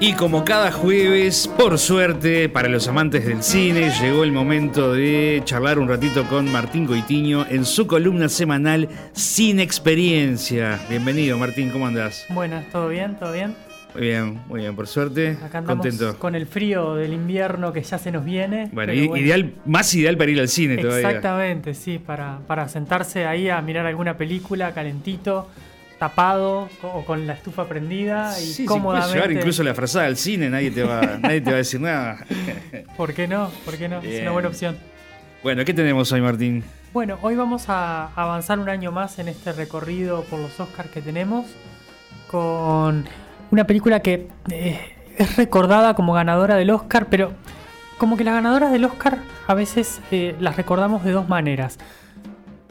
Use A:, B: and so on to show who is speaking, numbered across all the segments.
A: Y como cada jueves, por suerte, para los amantes del cine, llegó el momento de charlar un ratito con Martín Coitiño en su columna semanal Sin Experiencia. Bienvenido, Martín, ¿cómo andás?
B: Buenas, ¿todo bien? ¿Todo bien?
A: Muy bien, muy bien, por suerte.
B: Acá andamos
A: Contento.
B: con el frío del invierno que ya se nos viene.
A: Bueno, ideal, más ideal para ir al cine todavía.
B: Exactamente, sí, para, para sentarse ahí a mirar alguna película calentito, tapado o con la estufa prendida y
A: Sí, sí, puedes
B: cómodamente.
A: llevar incluso la frazada al cine, nadie te va, nadie te va a decir nada.
B: ¿Por qué no? ¿Por qué no? Es una buena opción.
A: Bueno, ¿qué tenemos hoy, Martín?
B: Bueno, hoy vamos a avanzar un año más en este recorrido por los Oscars que tenemos con una película que eh, es recordada como ganadora del Oscar, pero como que las ganadoras del Oscar a veces eh, las recordamos de dos maneras.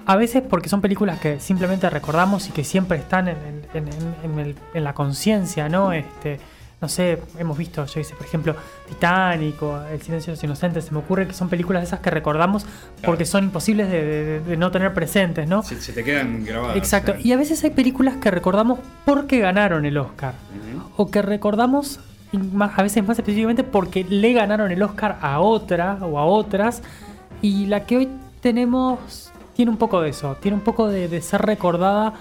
B: A veces porque son películas que simplemente recordamos y que siempre están en, en- en- en el- en la conciencia, ¿no? Este, no sé, hemos visto, yo hice, por ejemplo, Titanic o El silencio de los inocentes. Se me ocurre que son películas esas que recordamos porque son imposibles de, de- de no tener presentes, ¿no?
A: Se, se te quedan grabadas.
B: Exacto. Y a veces hay películas que recordamos porque ganaron el Oscar. O que recordamos, más- a veces más específicamente, porque le ganaron el Oscar a otra o a otras. Y la que hoy tenemos tiene un poco de eso. Tiene un poco de, de ser recordada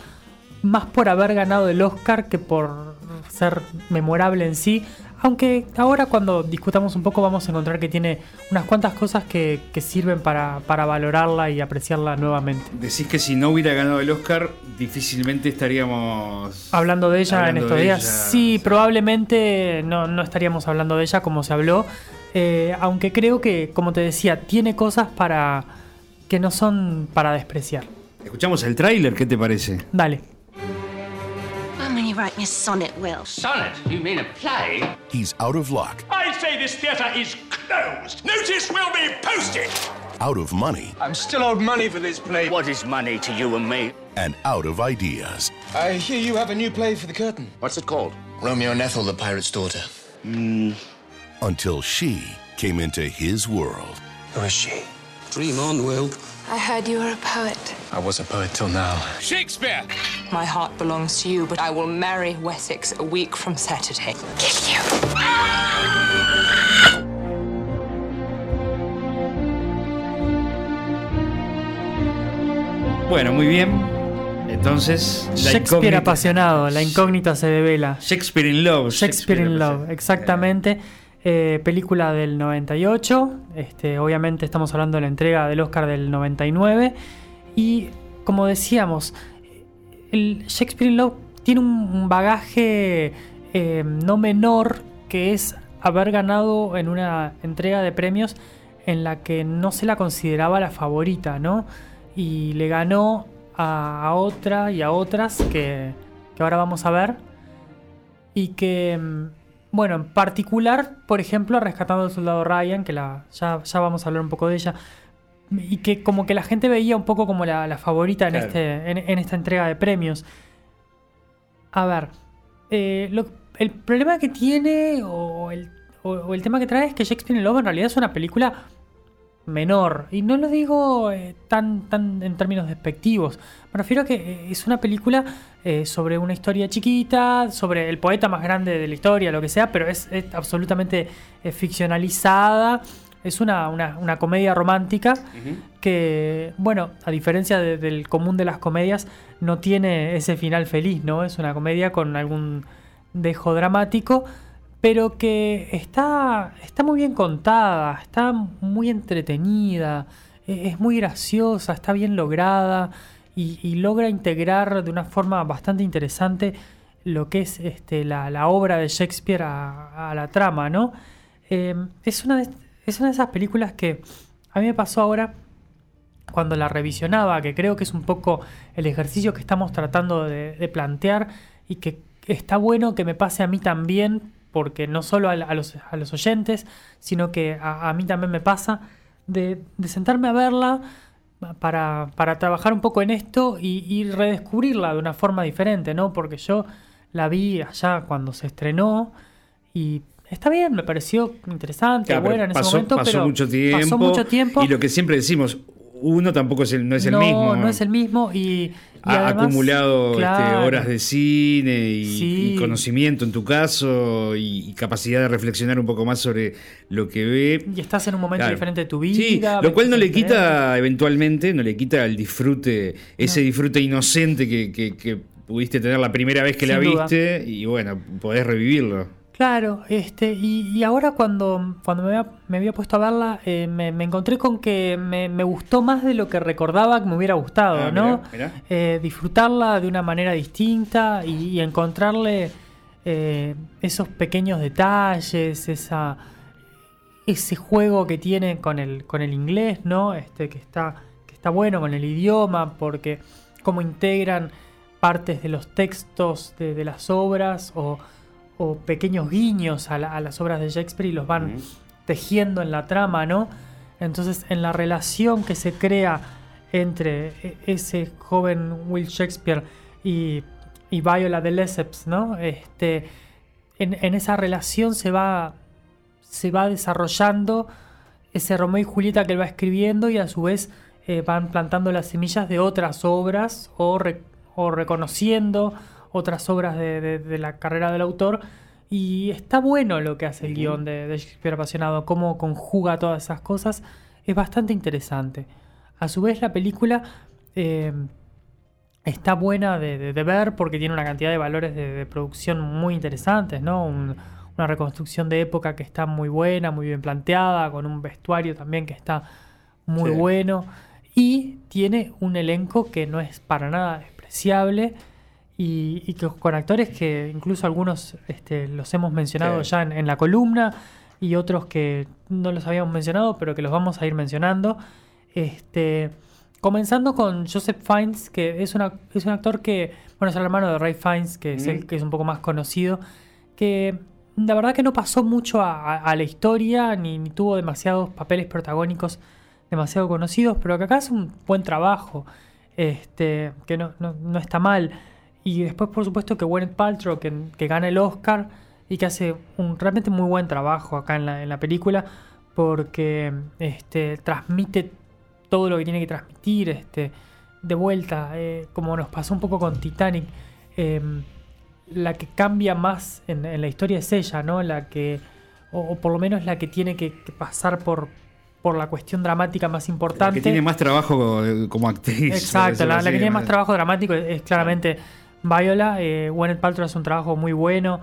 B: más por haber ganado el Oscar que por ser memorable en sí. Aunque ahora cuando discutamos un poco vamos a encontrar que tiene unas cuantas cosas que, que sirven para, para valorarla y apreciarla nuevamente.
A: Decís que si no hubiera ganado el Oscar, difícilmente estaríamos.
B: Hablando de ella
A: Hablando
B: en estos días,
A: ella.
B: sí, probablemente no, no estaríamos hablando de ella como se habló, eh, aunque creo que, como te decía, tiene cosas para que no son para despreciar.
A: Escuchamos el tráiler, ¿qué te parece?
B: Dale.
C: I'm when you write me a sonnet, Will.
D: Sonnet? You mean a play?
E: He's out of luck,
F: I say this theatre is closed. Notice will be posted.
E: out of money,
G: I'm still owed money for this play.
D: What is money to you and me?
E: and out of ideas.
G: I hear you have a new play for the curtain.
D: What's it called?
H: Romeo and Ethel, the pirate's daughter. Hmm.
E: Until she came into his world.
G: Who is she?
H: Dream on, Will.
I: I heard you were a poet.
G: I was a poet till now.
F: Shakespeare.
I: My heart belongs to you, but I will marry Wessex a week from Saturday. Kill you.
A: Bueno, muy bien. Entonces,
B: Shakespeare
A: incógnita-
B: apasionado, la incógnita se devela.
A: Shakespeare in Love.
B: Shakespeare in Love, exactamente. Eh, película del 98. Este, obviamente estamos hablando de la entrega del Oscar del 99. Y como decíamos, el Shakespeare in Love tiene un un bagaje eh, no menor que es haber ganado en una entrega de premios en la que no se la consideraba la favorita, ¿no? Y le ganó a, a otra y a otras que, que ahora vamos a ver. Y que, mm, bueno, en particular, por ejemplo, Rescatando al Soldado Ryan, que la, ya, ya vamos a hablar un poco de ella, y que como que la gente veía un poco como la, la favorita en,
A: Claro.
B: este, en, en esta entrega de premios. A ver, eh, lo- el problema que tiene o el, o- o el tema que trae es que Shakespeare in Love en realidad es una película menor. Y no lo digo eh, tan, tan en términos despectivos. Me refiero a que eh, es una película eh, sobre una historia chiquita, sobre el poeta más grande de la historia, lo que sea, pero es, es absolutamente eh, ficcionalizada. Es una, una- una comedia romántica que, bueno, a diferencia de- del común de las comedias, no tiene ese final feliz, ¿no? Es una comedia con algún dejo dramático, pero que está, está muy bien contada, está muy entretenida, e- es muy graciosa, está bien lograda y, logra integrar de una forma bastante interesante lo que es este, la, la obra de Shakespeare a, la trama, ¿no? Eh, es, una de, es una de esas películas que a mí me pasó ahora cuando la revisionaba, que creo que es un poco el ejercicio que estamos tratando de plantear y que está bueno que me pase a mí también, porque no solo a, a los, a los oyentes, sino que a, a mí también me pasa, de, de sentarme a verla para, para trabajar un poco en esto y, y redescubrirla de una forma diferente, ¿no? Porque yo la vi allá cuando se estrenó y está bien, me pareció interesante,
A: Claro,
B: buena en ese momento,
A: pasó
B: pero
A: mucho tiempo.
B: pasó mucho tiempo.
A: Y lo que siempre decimos, uno tampoco es el, no es el
B: no,
A: mismo.
B: no es el mismo y, y
A: ha
B: además,
A: acumulado este, horas de cine y,
B: Sí.
A: y conocimiento en tu caso y, y capacidad de reflexionar un poco más sobre lo que ve.
B: y estás en un momento
A: Claro.
B: diferente de tu vida.
A: Sí, lo cual no le quita eventualmente, no le quita el disfrute, ese disfrute inocente que, que- que pudiste tener la primera vez que la
B: duda.
A: viste y bueno, podés revivirlo.
B: Claro, este, y, y ahora cuando, cuando me, había, me había puesto a verla, eh, me, me encontré con que me, me gustó más de lo que recordaba que me hubiera gustado,
A: Ah,
B: ¿no?
A: mirá, mirá.
B: Eh, disfrutarla de una manera distinta y, y encontrarle eh, esos pequeños detalles, esa, ese juego que tiene con el, con el inglés, ¿no? Este, que está, que está bueno con el idioma, porque cómo integran partes de los textos de, de las obras o, o pequeños guiños a, la- a las obras de Shakespeare y los van tejiendo en la trama, ¿no? Entonces, en la relación que se crea entre e- ese joven Will Shakespeare y, y Viola de Lesseps, ¿no? Este, en, en esa relación se va, se va desarrollando ese Romeo y Julieta que él va escribiendo y a su vez eh, van plantando las semillas de otras obras o, re- o reconociendo otras obras de, de- de la carrera del autor. Y está bueno lo que hace el guion de, de Shakespeare apasionado, cómo conjuga todas esas cosas. Es bastante interesante. A su vez la película eh, está buena de, de- de ver porque tiene una cantidad de valores de, producción muy interesantes, ¿no? Un- una reconstrucción de época que está muy buena, muy bien planteada, con un vestuario también que está muy
A: Sí.
B: bueno. Y tiene un elenco que no es para nada despreciable y, y que con actores que incluso algunos este, los hemos mencionado
A: Sí.
B: ya en, en la columna y otros que no los habíamos mencionado, pero que los vamos a ir mencionando. Este, comenzando con Joseph Fiennes, que es, una, es un actor que, bueno, es el hermano de Ray Fiennes, que es el que es un poco más conocido, que la verdad que no pasó mucho a, a- a la historia, ni, ni tuvo demasiados papeles protagónicos demasiado conocidos, pero que acá hace un buen trabajo, este, que no, no- no está mal. Y después, por supuesto, que Gwyneth Paltrow, que, que gana el Oscar y que hace un realmente muy buen trabajo acá en la, en la película, porque este, transmite todo lo que tiene que transmitir, este, de vuelta, eh, como nos pasó un poco con Titanic. em, la que cambia más en, en la historia es ella, ¿no? La que, o, o por lo menos la que tiene que, que pasar por, por la cuestión dramática más
A: La
B: importante.
A: que tiene más trabajo eh, como actriz.
B: Exacto, la, la que tiene más trabajo dramático es, es claramente Viola. Eh, Gwyneth Paltrow hace un trabajo muy bueno,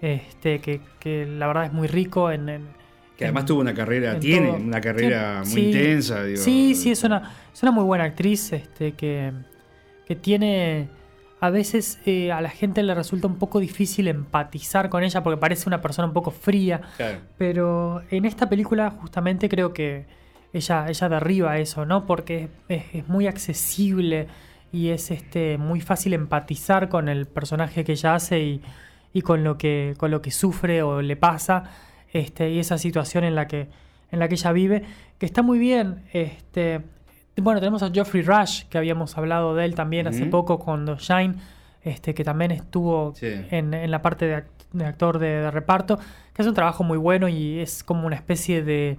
B: este, que, que la verdad es muy rico en... en-
A: Que además
B: en-
A: tuvo una carrera,
B: en
A: tiene
B: todo.
A: una carrera
B: Sí,
A: muy
B: sí,
A: intensa. Digo.
B: Sí, sí, es una, es una muy buena actriz este, que, que tiene... A veces eh, a la gente le resulta un poco difícil empatizar con ella porque parece una persona un poco fría.
A: Claro.
B: Pero en esta película justamente creo que ella, ella derriba eso, ¿no? Porque es, es- es muy accesible y es este, muy fácil empatizar con el personaje que ella hace y, y con, lo que, con lo que sufre o le pasa este, y esa situación en la que, en la que ella vive, que está muy bien. Este, bueno, tenemos a Geoffrey Rush, que habíamos hablado de él también hace poco con Shine, este, que también estuvo
A: Sí.
B: en, en la parte de, act- de actor de, de reparto, que hace un trabajo muy bueno y es como una especie de...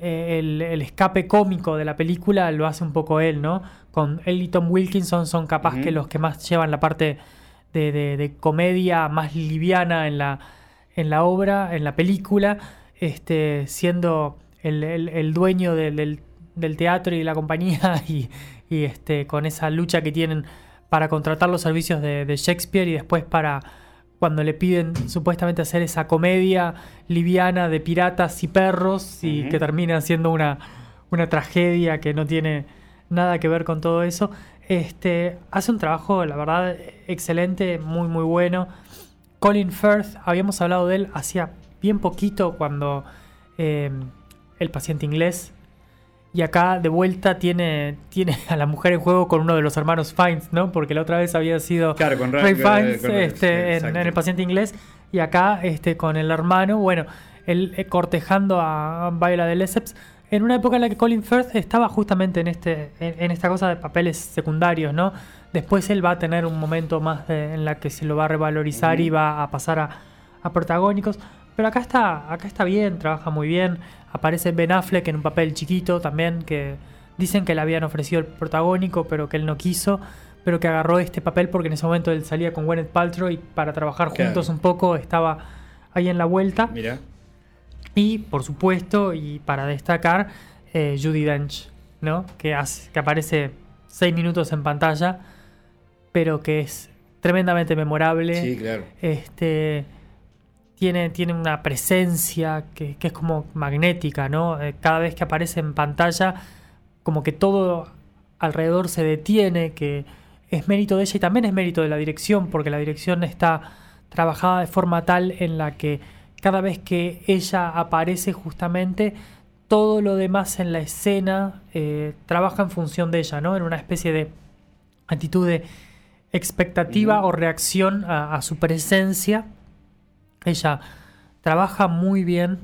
B: eh, el, el escape cómico de la película lo hace un poco él, ¿no? Con él y Tom Wilkinson son capaz que los que más llevan la parte de, de- de comedia más liviana en la, en la obra, en la película, este, siendo el, el- el dueño del, del- del teatro y de la compañía y, y, este, con esa lucha que tienen para contratar los servicios de, de Shakespeare y después para cuando le piden supuestamente hacer esa comedia liviana de piratas y perros y que termina siendo una, una tragedia que no tiene nada que ver con todo eso. Este, hace un trabajo, la verdad, excelente, muy, muy bueno. Colin Firth, habíamos hablado de él hacía bien poquito cuando eh, El paciente inglés. Y acá de vuelta tiene, tiene a la mujer en juego con uno de los hermanos Fiennes, ¿no? Porque la otra vez había sido
A: Claro, con Ra-
B: Ray
A: con-
B: Fiennes
A: con-
B: este, en El paciente inglés. Y acá este, con el hermano, bueno, él eh, cortejando a Viola de Lesseps. En una época en la que Colin Firth estaba justamente en, este, en, esta cosa de papeles secundarios, ¿no? Después él va a tener un momento más de- en la que se lo va a revalorizar y va a pasar a, a protagónicos. Pero acá está, acá está bien, trabaja muy bien. Aparece Ben Affleck en un papel chiquito también, que dicen que le habían ofrecido el protagónico, pero que él no quiso, pero que agarró este papel porque en ese momento él salía con Gwyneth Paltrow y para trabajar
A: Claro.
B: juntos un poco estaba ahí en la vuelta.
A: Mira.
B: Y por supuesto, y para destacar, eh, Judy Dench, ¿no? Que, hace- que aparece seis minutos en pantalla, pero que es tremendamente memorable.
A: Sí, claro.
B: Este tiene, tiene una presencia que, que es como magnética, ¿no? Eh, cada vez que aparece en pantalla, como que todo alrededor se detiene, que es mérito de ella y también es mérito de la dirección, porque la dirección está trabajada de forma tal en la que cada vez que ella aparece justamente, todo lo demás en la escena eh, trabaja en función de ella, ¿no? En una especie de actitud de expectativa o reacción a, a su presencia. Ella trabaja muy bien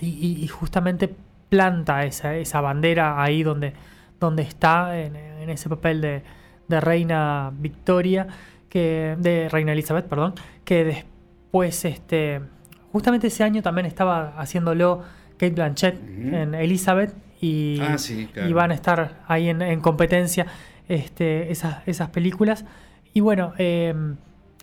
B: y, y- y justamente planta esa, esa bandera ahí donde, donde está, en, en ese papel de, de reina Victoria, que, de reina Elizabeth, perdón, que después, este, justamente ese año también estaba haciéndolo Kate Blanchett en Elizabeth y,
A: Ah, sí, claro.
B: y van a estar ahí en, en competencia este, esas, esas películas. Y bueno, eh,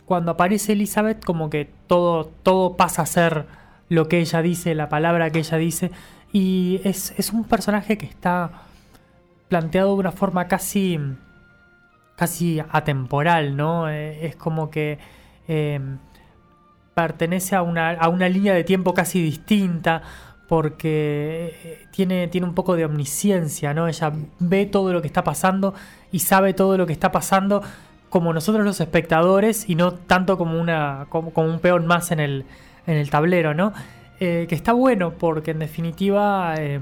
B: cuando aparece Elizabeth, como que todo, todo pasa a ser lo que ella dice, la palabra que ella dice. Y es, es un personaje que está planteado de una forma casi, casi atemporal, ¿no? Eh, es como que eh, pertenece a una, a una línea de tiempo casi distinta porque eh, tiene, tiene un poco de omnisciencia, ¿no? Ella ve todo lo que está pasando y sabe todo lo que está pasando como nosotros los espectadores y no tanto como, una, como, como un peón más en el, en el tablero, ¿no? Eh, que está bueno porque en definitiva eh,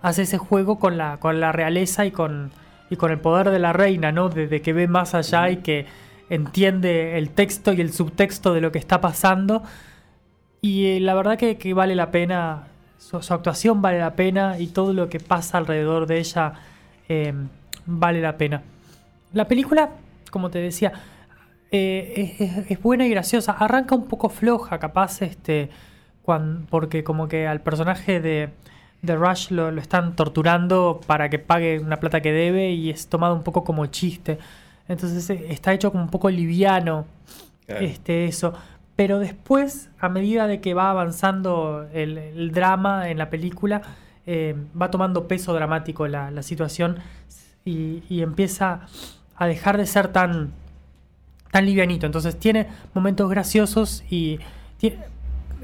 B: hace ese juego con la, con la realeza y con, y con el poder de la reina, ¿no? De, de que ve más allá y que entiende el texto y el subtexto de lo que está pasando. Y eh, la verdad que, que vale la pena, su, actuación vale la pena y todo lo que pasa alrededor de ella eh, vale la pena. La película, como te decía, eh, es, buena y graciosa. Arranca un poco floja, capaz, este, cuan- porque como que al personaje de, de Rush lo, lo están torturando para que pague una plata que debe y es tomado un poco como chiste. Entonces eh, está hecho como un poco liviano
A: Claro.
B: este, eso. Pero después, a medida de que va avanzando el, el drama en la película, eh, va tomando peso dramático la, la situación y, y empieza a dejar de ser tan, tan livianito. Entonces tiene momentos graciosos y, tie-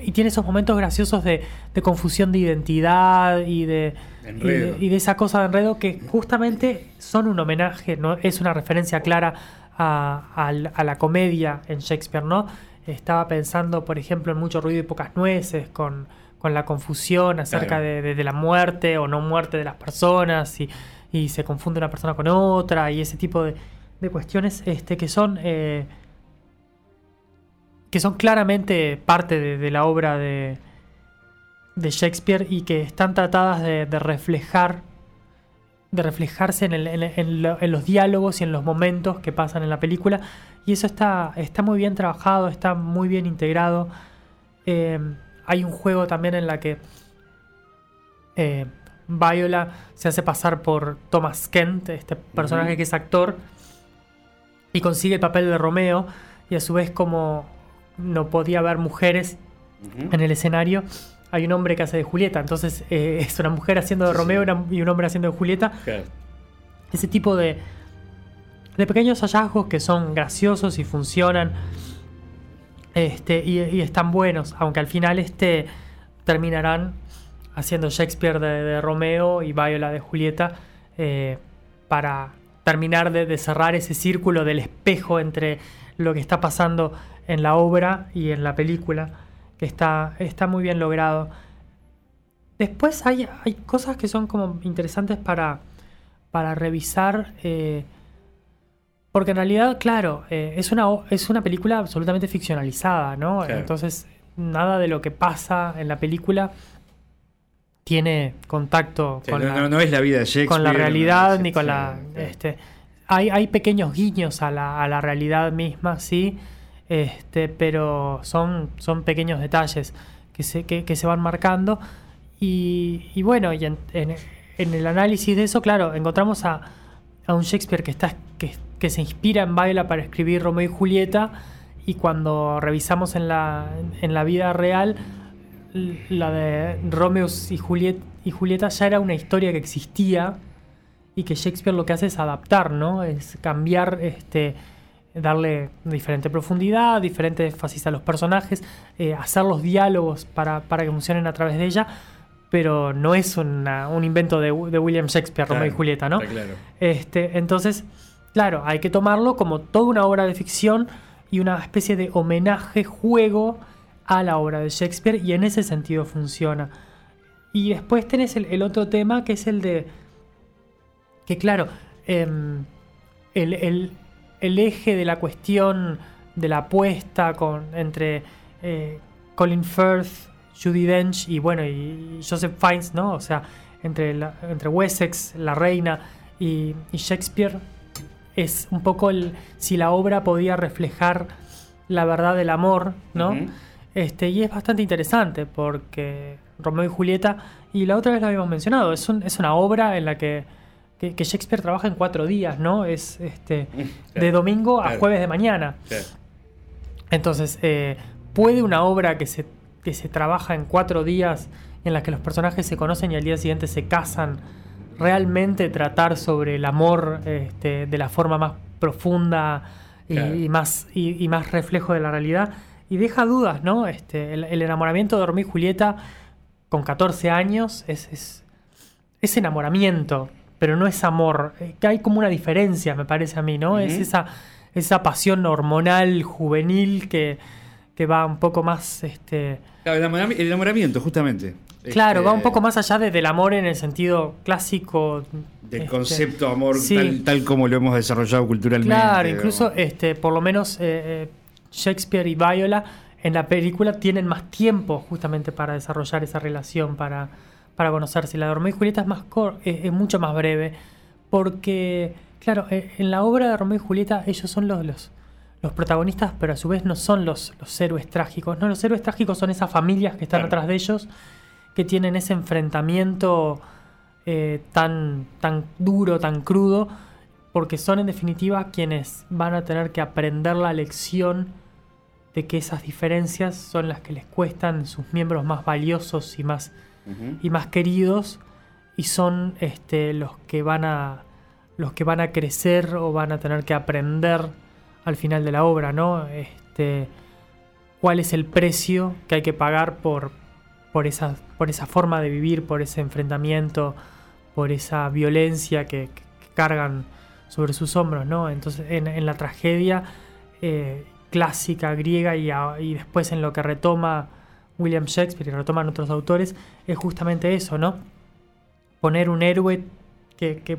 B: y tiene esos momentos graciosos de, de confusión de identidad y de, y
A: Enredo.
B: de, y de esa cosa de enredo que justamente son un homenaje, ¿no? es una referencia clara a, la comedia en Shakespeare, ¿no? Estaba pensando, por ejemplo, en Mucho ruido y pocas nueces, con, con la confusión acerca
A: Claro.
B: de, de- de la muerte o no muerte de las personas y, y se confunde una persona con otra y ese tipo de, de cuestiones este, que son eh, que son claramente parte de, de la obra de, de Shakespeare y que están tratadas de, de reflejar de reflejarse en, el- en- en lo- en los diálogos y en los momentos que pasan en la película. Y eso está, está muy bien trabajado, está muy bien integrado. Eh, hay un juego también en la que eh, Viola se hace pasar por Thomas Kent, este personaje que es actor, y consigue el papel de Romeo, y a su vez como no podía haber mujeres en el escenario, hay un hombre que hace de Julieta, entonces eh, es una mujer haciendo de
A: Sí,
B: Romeo
A: sí.
B: y un hombre haciendo de Julieta, ese tipo de, de pequeños hallazgos que son graciosos y funcionan este, y, y están buenos, aunque al final este, terminarán haciendo Shakespeare de, de Romeo y Viola de Julieta eh, para terminar de, de cerrar ese círculo del espejo entre lo que está pasando en la obra y en la película, que está, está muy bien logrado. Después hay, hay cosas que son como interesantes para, para revisar. eh, porque en realidad, claro, eh, es, una, es una película absolutamente ficcionalizada, ¿no?
A: Claro.
B: Entonces, nada de lo que pasa en la película tiene contacto
A: Sí,
B: con,
A: no,
B: la,
A: no- no es la vida de Shakespeare.
B: con la realidad ni con la... Este, hay, hay pequeños guiños a la, a la realidad misma, sí, este, pero son, son pequeños detalles que se, que, se van marcando. Y, y bueno, en, el análisis de eso, claro, encontramos a, a un Shakespeare que, está, que, que se inspira en Viola para escribir Romeo y Julieta y cuando revisamos en la, en la vida real, la de Romeo y, Juliet, y Julieta ya era una historia que existía y que Shakespeare lo que hace es adaptar, ¿no? Es cambiar, este, darle diferente profundidad, diferente énfasis a los personajes, eh, hacer los diálogos para, para que funcionen a través de ella, pero no es una- un invento de, de William Shakespeare, Romeo y
A: Claro,
B: Julieta, ¿no?
A: claro.
B: Este, entonces, claro, hay que tomarlo como toda una obra de ficción y una especie de homenaje, juego a la obra de Shakespeare y en ese sentido funciona. Y después tenés el, el otro tema que es el de... Que claro, em, el, el- el eje de la cuestión de la apuesta con, entre eh, Colin Firth, Judy Dench y bueno, y Joseph Fiennes, ¿no? O sea, entre, la- entre Wessex, la reina y, y Shakespeare, es un poco el, si la obra podía reflejar la verdad del amor, ¿no? Este, y es bastante interesante porque Romeo y Julieta, y la otra vez lo habíamos mencionado, es, un- es una obra en la que, que- que Shakespeare trabaja en cuatro días, ¿no? Es este, de
A: claro,
B: domingo a jueves de mañana. Entonces, eh, ¿puede una obra que se, que se trabaja en cuatro días, en la que los personajes se conocen y al día siguiente se casan, realmente tratar sobre el amor este, de la forma más profunda y,
A: Claro.
B: y más, y, y más reflejo de la realidad? Y deja dudas, ¿no? Este, el, el enamoramiento de y Julieta con 14 años es, es, es enamoramiento, pero no es amor. Eh, Que hay como una diferencia, me parece a mí, ¿no? Es esa, esa pasión hormonal, juvenil, que, que va un poco más. Este,
A: el enamorami- el enamoramiento, justamente.
B: claro,
A: Este,
B: va un poco más allá de- del amor en el sentido clásico.
A: Del
B: este,
A: concepto amor
B: sí.
A: tal, tal como lo hemos desarrollado culturalmente.
B: Claro, incluso
A: digamos.
B: este, por lo menos eh, eh, Shakespeare y Viola en la película tienen más tiempo justamente para desarrollar esa relación, para, para conocerse. La de Romeo y Julieta es, más cor- es, es mucho más breve, porque, claro, eh, en la obra de Romeo y Julieta ellos son los, los, los protagonistas, pero a su vez no son los, los héroes trágicos. No, los héroes trágicos son esas familias que están
A: Claro.
B: atrás de ellos, que tienen ese enfrentamiento eh, tan, tan duro, tan crudo, porque son en definitiva quienes van a tener que aprender la lección de que esas diferencias son las que les cuestan sus miembros más valiosos y más, Y más queridos y son este, los que van a los que van a crecer o van a tener que aprender al final de la obra, ¿no? Este, cuál es el precio que hay que pagar por, por, esa, por esa forma de vivir, por ese enfrentamiento, por esa violencia que, cargan sobre sus hombros, ¿no? Entonces, en, la tragedia eh, clásica griega y después en lo que retoma William Shakespeare y retoman otros autores, es justamente eso, ¿no? Poner un héroe que, que,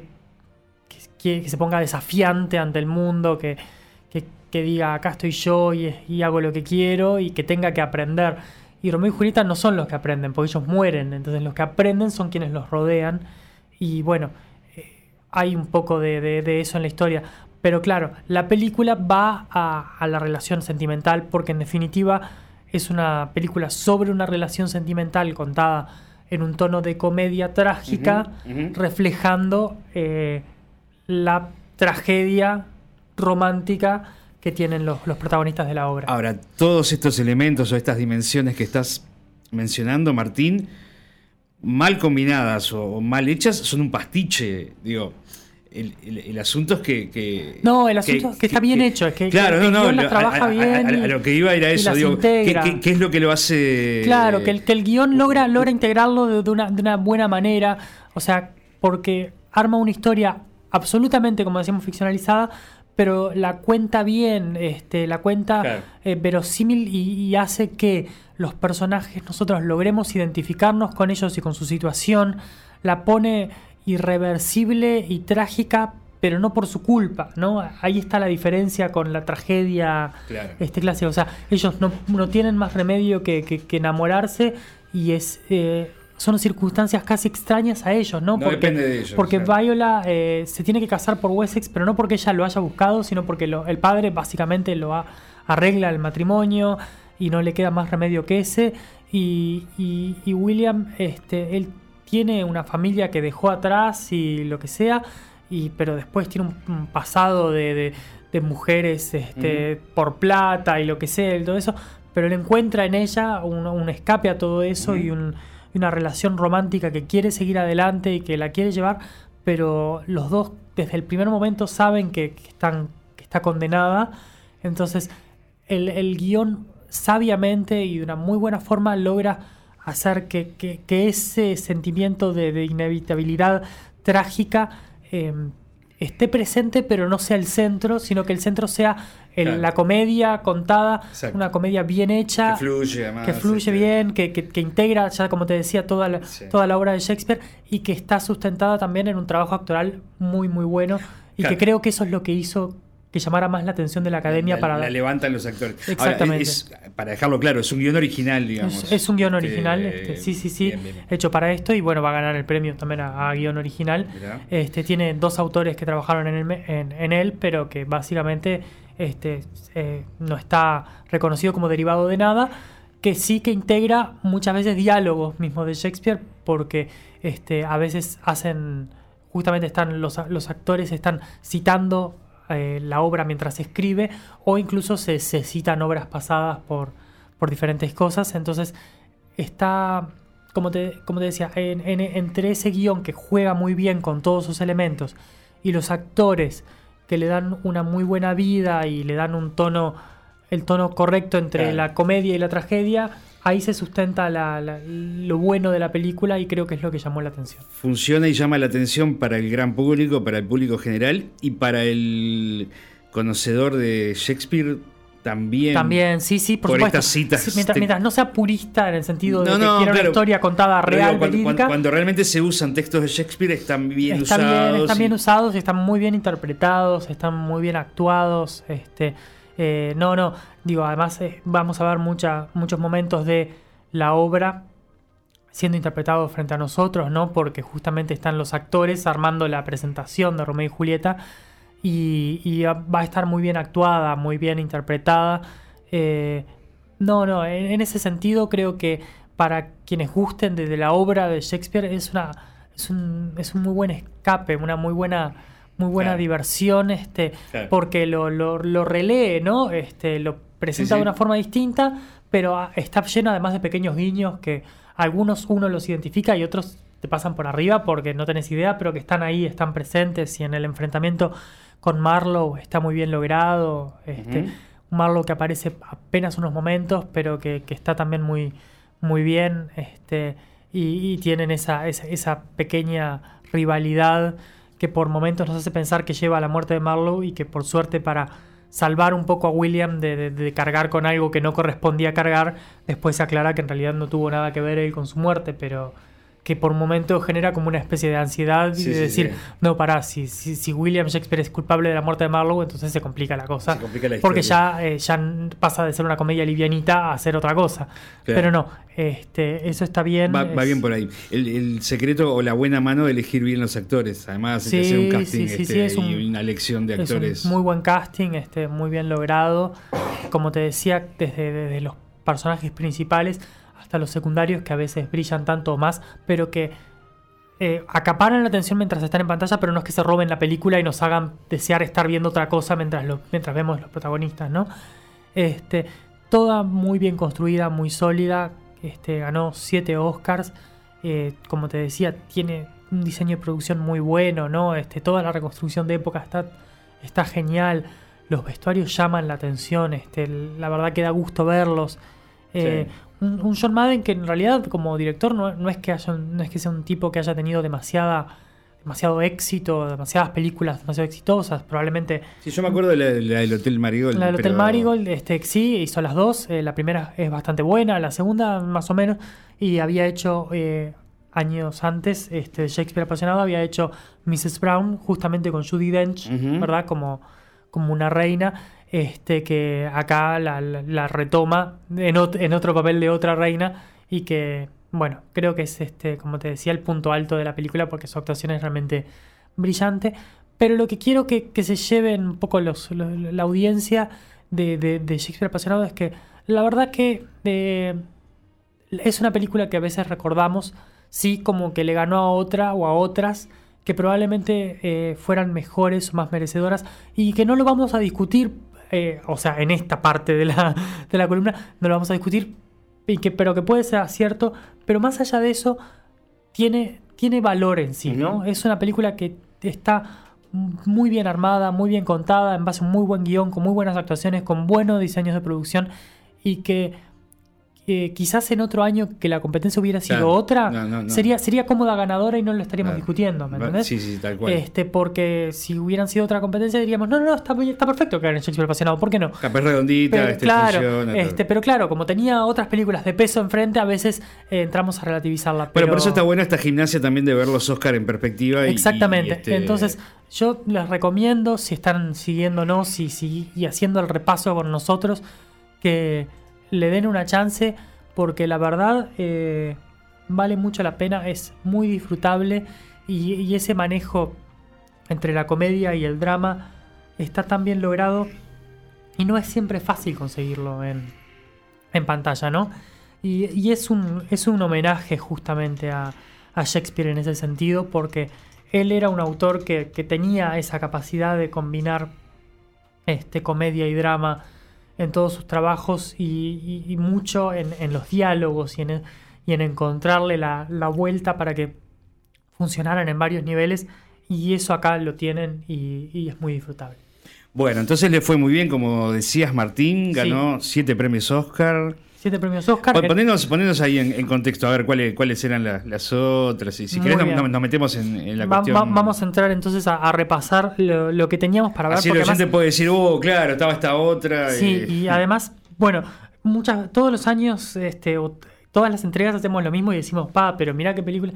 B: se ponga desafiante ante el mundo, que, diga acá estoy yo y, hago lo que quiero y que tenga que aprender. Y Romeo y Julieta no son los que aprenden, porque ellos mueren, entonces los que aprenden son quienes los rodean. Y bueno, eh, hay un poco de, de- de eso en la historia. Pero claro, la película va a, a la relación sentimental porque en definitiva es una película sobre una relación sentimental contada en un tono de comedia trágica, reflejando eh, la tragedia romántica que tienen los, los protagonistas de la obra.
A: Ahora, todos estos elementos o estas dimensiones que estás mencionando, Martín, mal combinadas o, o mal hechas, son un pastiche. Digo, el, el- el asunto es que, que-
B: No, el asunto es que está bien hecho, es que-
A: claro,
B: que
A: no, no,
B: las
A: lo-
B: trabaja
A: a,
B: bien
A: a- a
B: y-
A: lo que iba era eso, digo, ¿qué,
B: integra.
A: qué- qué es lo que lo hace?
B: Claro, que el, que el guion logra, logra integrarlo de, de una, de una buena manera. O sea, porque arma una historia absolutamente, como decíamos, ficcionalizada, pero la cuenta bien, este, la cuenta
A: Claro.
B: eh, verosímil y, y hace que los personajes nosotros logremos identificarnos con ellos y con su situación. La pone irreversible y trágica, pero no por su culpa, ¿no? Ahí está la diferencia con la tragedia
A: Claro.
B: este clásico. O sea, ellos no, no tienen más remedio que, que- que enamorarse y es eh, son circunstancias casi extrañas a ellos, ¿no?
A: No depende de ellos,
B: Porque
A: claro.
B: Viola eh, se tiene que casar por Wessex, pero no porque ella lo haya buscado, sino porque lo- el padre básicamente lo ha- arregla el matrimonio y no le queda más remedio que ese. Y, y- y William, este, él tiene una familia que dejó atrás y lo que sea, y, pero después tiene un, un pasado de, de- de mujeres este, por plata y lo que sea y todo eso, pero él encuentra en ella un, un escape a todo eso y, un- y una relación romántica que quiere seguir adelante y que la quiere llevar, pero los dos desde el primer momento saben que, que están, que está condenada, entonces el, el guion sabiamente y de una muy buena forma logra hacer que, que- que ese sentimiento de, de inevitabilidad trágica eh, esté presente, pero no sea el centro, sino que el centro sea el-
A: Claro.
B: la comedia contada,
A: Exacto.
B: una comedia bien hecha,
A: Que fluye, además,
B: que fluye
A: este.
B: bien, que, que- que integra, ya como te decía, toda la,
A: Sí.
B: toda la obra de Shakespeare y que está sustentada también en un trabajo actoral muy, muy bueno y
A: Claro.
B: que creo que eso es lo que hizo que llamara más la atención de la academia
A: la,
B: para
A: la levantan los actores.
B: Exactamente.
A: Ahora, es- para dejarlo claro, es un guion original, digamos.
B: Es, es un guion
A: Este,
B: original, este, sí, sí, sí,
A: bien, bien, bien.
B: hecho para esto y bueno, va a ganar el premio también a, a guion original. Este, tiene dos autores que trabajaron en, el en él, pero que básicamente este, eh, no está reconocido como derivado de nada, que sí que integra muchas veces diálogos mismos de Shakespeare, porque este, a veces hacen, justamente están los, los actores están citando eh, la obra mientras se escribe, o incluso se, se citan obras pasadas por, por diferentes cosas. Entonces, está, como te, como te decía, en- en- entre ese guion que juega muy bien con todos sus elementos y los actores que le dan una muy buena vida y le dan un tono, el tono correcto entre
A: Claro.
B: la comedia y la tragedia, ahí se sustenta la- la- lo bueno de la película y creo que es lo que llamó la atención.
A: Funciona y llama la atención para el gran público, para el público general y para el conocedor de Shakespeare también.
B: También, sí, sí, por,
A: por
B: supuesto.
A: estas citas
B: Sí, mientras,
A: te-
B: mientras no sea purista en el sentido de
A: No,
B: que
A: no,
B: quiera una
A: claro.
B: historia contada real,
A: cuando, cuando- cuando realmente se usan textos de Shakespeare están bien
B: están
A: usados.
B: bien, están
A: y-
B: bien usados, están muy bien interpretados, están muy bien actuados. Este, eh, no, no, digo, además eh, vamos a ver muchos momentos de la obra siendo interpretados frente a nosotros, ¿no? Porque justamente están los actores armando la presentación de Romeo y Julieta y, va a estar muy bien actuada, muy bien interpretada. Eh, no, no, en, en ese sentido creo que para quienes gusten de, de la obra de Shakespeare es una es un, es un muy buen escape, una muy buena muy buena
A: Claro.
B: diversión, este,
A: Claro.
B: porque lo, lo, lo relee, ¿no? Este, lo presenta
A: Sí, sí.
B: de una forma distinta, pero ah, está lleno además de pequeños guiños que algunos uno los identifica y otros te pasan por arriba porque no tenés idea, pero que están ahí, están presentes y en el enfrentamiento con Marlowe está muy bien logrado. Este. Un Marlowe que aparece apenas unos momentos, pero que, que está también muy, muy bien. Este, y, y tienen esa, esa, esa pequeña rivalidad que por momentos nos hace pensar que lleva a la muerte de Marlowe y que por suerte para salvar un poco a William de, de- cargar con algo que no correspondía cargar, después se aclara que en realidad no tuvo nada que ver él con su muerte, pero que por momentos genera como una especie de ansiedad y
A: Sí,
B: de
A: sí,
B: decir,
A: sí.
B: no, pará, si, si, si William Shakespeare es culpable de la muerte de Marlowe, entonces se complica la cosa.
A: Se complica la
B: porque
A: historia.
B: ya, eh, ya pasa de ser una comedia livianita a ser otra cosa.
A: Claro.
B: Pero no, este, eso está bien.
A: Va, va
B: es-
A: bien por ahí. El, el secreto o la buena mano de elegir bien los actores. Además, hay que
B: Sí,
A: hacer un casting
B: sí, sí,
A: este,
B: sí, es
A: y
B: un-
A: una elección de
B: Es un
A: actores.
B: muy buen casting, este, muy bien logrado. Como te decía, desde, desde los personajes principales hasta los secundarios que a veces brillan tanto o más, pero que eh, acaparan la atención mientras están en pantalla, pero no es que se roben la película y nos hagan desear estar viendo otra cosa mientras, mientras vemos los protagonistas, ¿no? Este, toda muy bien construida, muy sólida. Este, ganó 7 Oscars. Eh, como te decía, tiene un diseño de producción muy bueno, ¿no? Este, toda la reconstrucción de época está, está genial. Los vestuarios llaman la atención. Este, la verdad que da gusto verlos. Eh, un, un John Madden que en realidad como director no, no es que haya, un- no es que sea un tipo que haya tenido demasiada demasiado éxito, demasiadas películas demasiado exitosas, probablemente
A: Sí, yo me acuerdo de la, la del Hotel Marigold.
B: la del Hotel
A: pero-
B: Marigold, este, sí, hizo las dos. eh, la primera es bastante buena, la segunda más o menos. Y había hecho eh, años antes, este, Shakespeare apasionado, había hecho Mrs. Brown justamente con Judy Dench. ¿verdad? Como, como una reina. Este, que acá la, retoma en, ot- en otro papel de otra reina. Y que, bueno, creo que es este, como te decía, el punto alto de la película porque su actuación es realmente brillante. Pero lo que quiero que, se lleven un poco los, lo- la audiencia de, de- de Shakespeare apasionado es que la verdad que eh, es una película que a veces recordamos sí como que le ganó a otra o a otras que probablemente eh, fueran mejores o más merecedoras y que no lo vamos a discutir, eh, o sea, en esta parte de la, de la columna no lo vamos a discutir, y que, pero que puede ser cierto, pero más allá de eso, tiene, tiene valor en sí, ¿no? Es una película que está muy bien armada, muy bien contada, en base a un muy buen guion, con muy buenas actuaciones, con buenos diseños de producción y que eh, quizás en otro año que la competencia hubiera sido
A: Claro.
B: otra,
A: No, no, no.
B: sería sería cómoda ganadora y no lo estaríamos
A: Claro.
B: discutiendo, ¿me entendés?
A: sí, sí, tal cual.
B: Este, porque si hubieran sido otra competencia diríamos, no, no, no, está, está perfecto que hagan Shakespeare apasionado, ¿por qué no?
A: Capaz redondita,
B: Pero,
A: este,
B: claro,
A: funciona,
B: este, pero claro, como tenía otras películas de peso enfrente, a veces eh, entramos a relativizarla.
A: Bueno,
B: pero-
A: por eso está buena esta gimnasia también de ver los Oscar en perspectiva. y-
B: Exactamente.
A: y, este,
B: Entonces, yo les recomiendo, si están siguiéndonos y, si- y haciendo el repaso con nosotros, que le den una chance, porque la verdad eh, vale mucho la pena, es muy disfrutable y, ese manejo entre la comedia y el drama está tan bien logrado y no es siempre fácil conseguirlo en, en pantalla, ¿no? Y, es, un, es un homenaje justamente a, a Shakespeare en ese sentido, porque él era un autor que, que tenía esa capacidad de combinar este, comedia y drama en todos sus trabajos y, y- y mucho en, en los diálogos y en, y en encontrarle la, la vuelta para que funcionaran en varios niveles. Y eso acá lo tienen y, es muy disfrutable.
A: Bueno, entonces le fue muy bien, como decías, Martín,
B: Sí.
A: ganó siete premios Oscar.
B: Siete premios Oscar.
A: Pon- Ponenos, ponenos ahí en, en contexto, a ver cuáles, cuáles eran la- las otras. Y si
B: Muy
A: querés, nos, metemos en, en la
B: Va-
A: cuestión.
B: va- vamos a entrar entonces a, a repasar lo, lo que teníamos para ver.
A: Así el
B: porque
A: oyente
B: además-
A: puede decir, oh, claro, estaba esta otra.
B: Sí,
A: eh,
B: y además, bueno, muchas, todos los años, este, todas las entregas hacemos lo mismo y decimos, pa, pero mira qué película.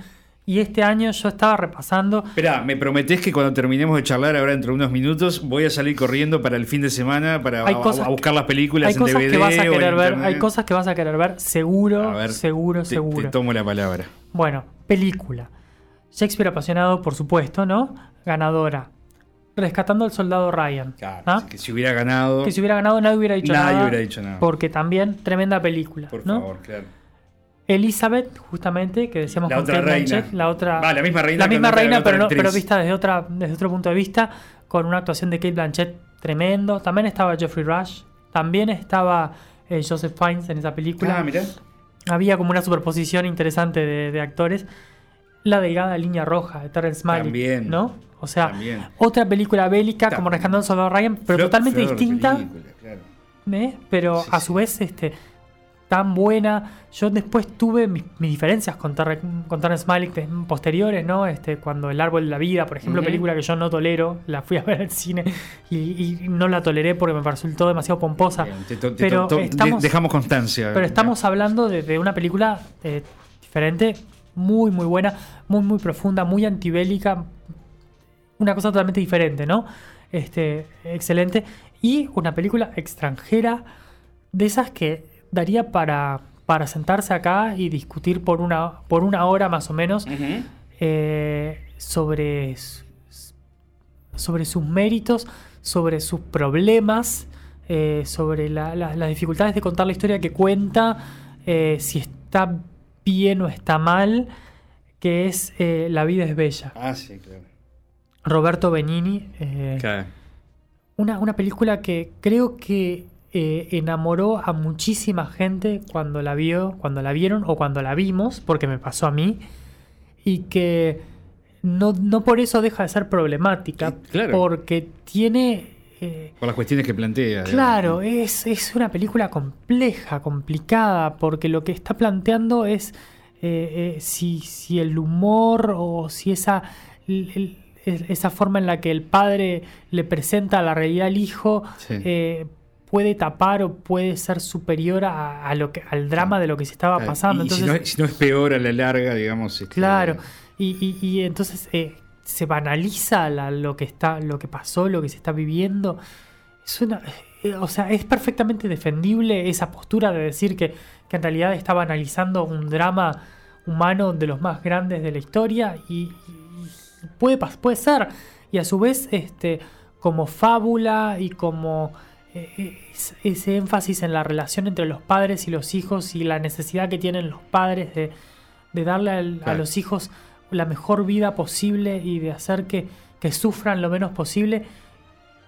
B: Y este año yo estaba repasando.
A: Esperá, me prometés que cuando terminemos de charlar ahora dentro de unos minutos voy a salir corriendo para el fin de semana para
B: Hay
A: a,
B: cosas-
A: a buscar las películas
B: Hay
A: en
B: cosas
A: DVD
B: que vas a querer ver,
A: internet.
B: hay cosas que vas a querer ver, seguro,
A: A ver,
B: seguro,
A: te-
B: seguro.
A: Te tomo la palabra.
B: Bueno, película. Shakespeare apasionado, por supuesto, ¿no? Ganadora. Rescatando al soldado Ryan. ¿ah?
A: Que si hubiera ganado.
B: Que si hubiera ganado nadie hubiera dicho
A: Nadie
B: nada.
A: hubiera dicho nada.
B: Porque también tremenda película.
A: Por
B: ¿no?
A: favor, claro.
B: Elizabeth, justamente, que decíamos
A: La
B: con
A: otra
B: Kate
A: reina.
B: Blanchett, la otra.
A: Va, la misma reina
B: La misma reina, pero, no, pero vista desde, otra, desde otro punto de vista, con una actuación de Kate Blanchett tremendo. También estaba Jeffrey Rush. También estaba eh, Joseph Fiennes en esa película.
A: Ah, mirá.
B: Había como una superposición interesante de, de actores. La delgada línea roja de Terrence Malick,
A: También.
B: ¿no? O sea,
A: También.
B: otra película bélica como Rescatando al Soldado Ryan, pero
A: Flor-
B: totalmente
A: flor
B: distinta.
A: película, claro.
B: ¿eh? pero a su vez este tan buena. Yo después tuve mis, mis diferencias con, Terre- con Terrence Malick posteriores, ¿no? Este, cuando El Árbol de la Vida, por ejemplo, película que yo no tolero, la fui a ver al cine y, y no la toleré porque me resultó demasiado pomposa.
A: Bien, te
B: pero estamos,
A: dejamos constancia.
B: pero estamos hablando de, de una película eh, diferente, muy, muy buena, muy, muy profunda, muy antibélica. Una cosa totalmente diferente, ¿no? Este, excelente. Y una película extranjera de esas que daría para, para sentarse acá y discutir por una, por una hora más o menos eh, sobre, sobre sus méritos, sobre sus problemas, eh, sobre la- la- las dificultades de contar la historia que cuenta, eh, si está bien o está mal, que es eh, La vida es bella.
A: Ah, sí, claro.
B: Roberto Benigni. eh,
A: Claro.
B: una, una película que creo que eh, enamoró a muchísima gente cuando la vio, cuando la vieron o cuando la vimos, porque me pasó a mí, y que no, no por eso deja de ser problemática,
A: Sí, claro.
B: porque tiene... eh,
A: Por las cuestiones que plantea.
B: Claro, es, es una película compleja, complicada, porque lo que está planteando es eh, eh, si, si el humor o si esa, el- el- es- esa forma en la que el padre le presenta la realidad al hijo
A: Sí.
B: eh, puede tapar o puede ser superior a, a lo que, al drama de lo que se estaba pasando.
A: y si no, es- si no es peor a la larga, digamos. este,
B: Claro, y, y- y entonces eh, se banaliza la- lo que está, lo que pasó, lo que se está viviendo. Es una, eh, o sea, es perfectamente defendible esa postura de decir que, que en realidad está banalizando un drama humano de los más grandes de la historia y, y- puede, puede ser. Y a su vez, este, como fábula y como ese énfasis en la relación entre los padres y los hijos y la necesidad que tienen los padres de, de darle al- a los hijos la mejor vida posible y de hacer que, que sufran lo menos posible.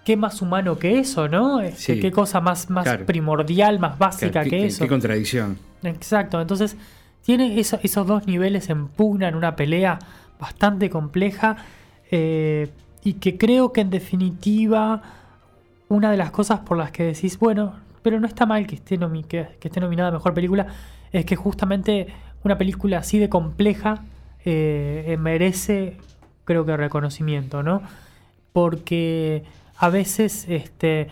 B: ¿Qué más humano que eso, no? Este,
A: Sí.
B: ¿Qué cosa más, más
A: Claro.
B: primordial, más básica
A: Claro,
B: que eso?
A: qué contradicción.
B: Exacto, entonces tiene eso- esos dos niveles en pugna en una pelea bastante compleja eh, y que creo que en definitiva una de las cosas por las que decís, bueno, pero no está mal que esté, que, esté nominada Mejor Película, es que justamente una película así de compleja eh, merece, creo que, reconocimiento, ¿no? Porque a veces este,